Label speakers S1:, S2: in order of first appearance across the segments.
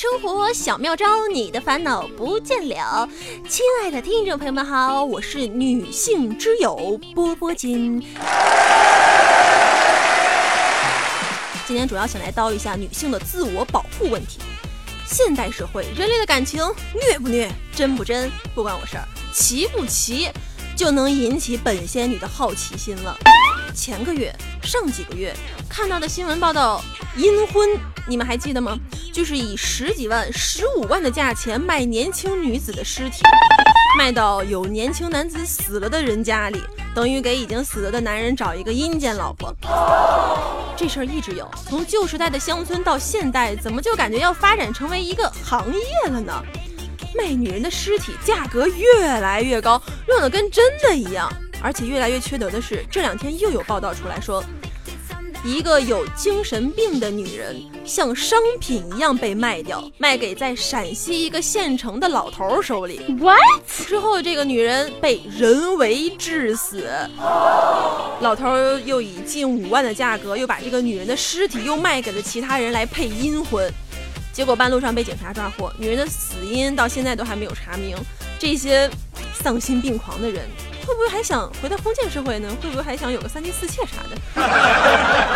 S1: 生活小妙招，你的烦恼不见了。亲爱的听众朋友们好，我是女性之友波波金。今天主要想来叨一下女性的自我保护问题。现代社会，人类的感情虐不虐，真不真，不关我事儿，奇不奇，就能引起本仙女的好奇心了。前个月、上几个月看到的新闻报道，阴婚，你们还记得吗？就是以十几万、十五万的价钱卖年轻女子的尸体，卖到有年轻男子死了的人家里，等于给已经死了的男人找一个阴间老婆。这事儿一直有，从旧时代的乡村到现代，怎么就感觉要发展成为一个行业了呢？卖女人的尸体价格越来越高，乱得跟真的一样。而且越来越缺德的是，这两天又有报道出来说，一个有精神病的女人像商品一样被卖掉，卖给在陕西一个县城的老头手里。
S2: What？
S1: 之后这个女人被人为致死，老头又以近五万的价格又把这个女人的尸体又卖给了其他人来配阴婚，结果半路上被警察抓获，女人的死因到现在都还没有查明。这些丧心病狂的人。会不会还想回到封建社会呢？会不会还想有个三妻四妾啥的？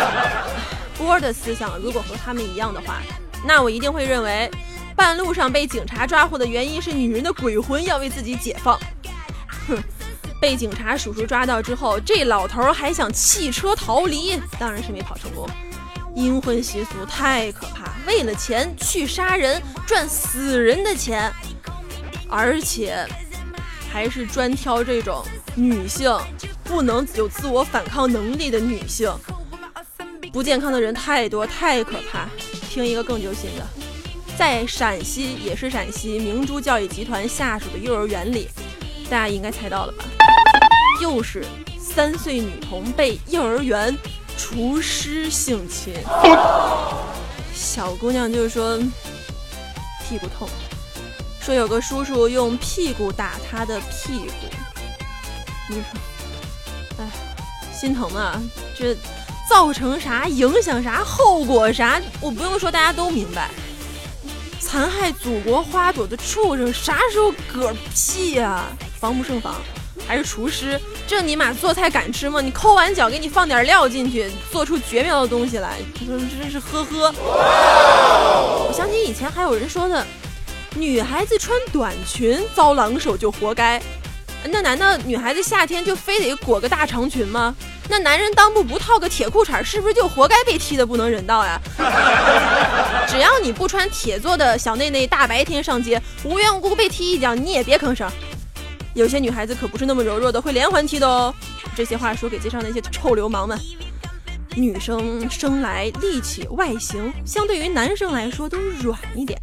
S1: 波的思想如果和他们一样的话，那我一定会认为，半路上被警察抓获的原因是女人的鬼魂要为自己解放。哼，被警察叔叔抓到之后，这老头还想弃车逃离，当然是没跑成功。阴婚习俗太可怕，为了钱去杀人，赚死人的钱，而且还是专挑这种。女性不能有自我反抗能力的女性，不健康的人太多，太可怕。听一个更揪心的，在陕西，也是陕西明珠教育集团下属的幼儿园里，大家应该猜到了吧？又是三岁女童被幼儿园厨师性侵，小姑娘就是说屁股痛，说有个叔叔用屁股打她的屁股。你说，哎，心疼啊！这造成啥影响啥后果啥？我不用说，大家都明白。残害祖国花朵的畜生，啥时候嗝屁呀？防不胜防。还是厨师，这尼玛做菜敢吃吗？你抠完脚，给你放点料进去，做出绝妙的东西来，说真是呵呵。我想起以前还有人说的，女孩子穿短裙遭狼手就活该。那难道女孩子夏天就非得裹个大长裙吗？那男人裆部不套个铁裤衩，是不是就活该被踢的不能人道呀？只要你不穿铁做的小内内，大白天上街，无缘无故被踢一脚，你也别吭声。有些女孩子可不是那么柔弱的，会连环踢的哦。这些话说给街上那些臭流氓们。女生生来力气、外形，相对于男生来说都软一点，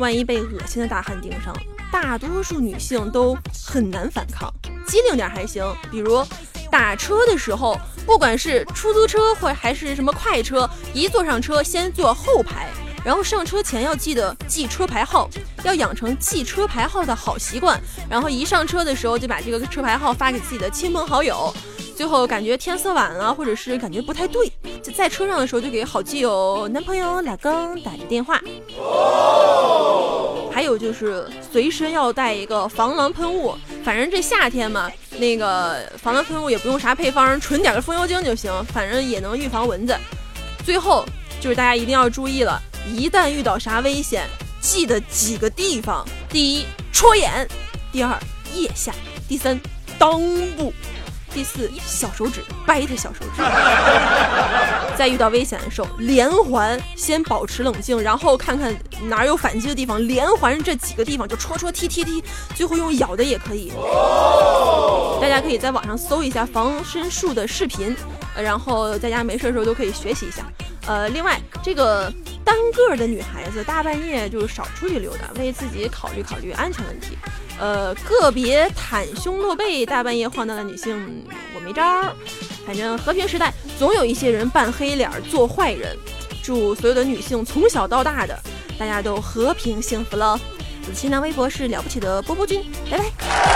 S1: 万一被恶心的大汉盯上。大多数女性都很难反抗，机灵点还行。比如打车的时候，不管是出租车或还是什么快车，一坐上车先坐后排，然后上车前要记得记车牌号，要养成记车牌号的好习惯。然后一上车的时候就把这个车牌号发给自己的亲朋好友。最后感觉天色晚了，或者是感觉不太对，就在车上的时候就给好基友、男朋友、老公打个电话。还有就是随身要带一个防狼喷雾，反正这夏天嘛，那个防狼喷雾也不用啥配方，纯点的风油精就行，反正也能预防蚊子。最后就是大家一定要注意了，一旦遇到啥危险，记得几个地方：第一，戳眼；第二，腋下；第三，裆部。第四，小手指掰他小手指。在遇到危险的时候，连环先保持冷静，然后看看哪有反击的地方，连环这几个地方就戳戳踢踢踢，最后用咬的也可以。大家可以在网上搜一下防身术的视频，然后在家没事的时候都可以学习一下。呃，另外这个单个的女孩子大半夜就少出去溜达，为自己考虑考虑安全问题。呃，个别袒胸露背、大半夜晃荡的女性，我没招儿。反正和平时代总有一些人扮黑脸做坏人。祝所有的女性从小到大的，大家都和平幸福了。我的新浪微博是了不起的波波君，拜拜。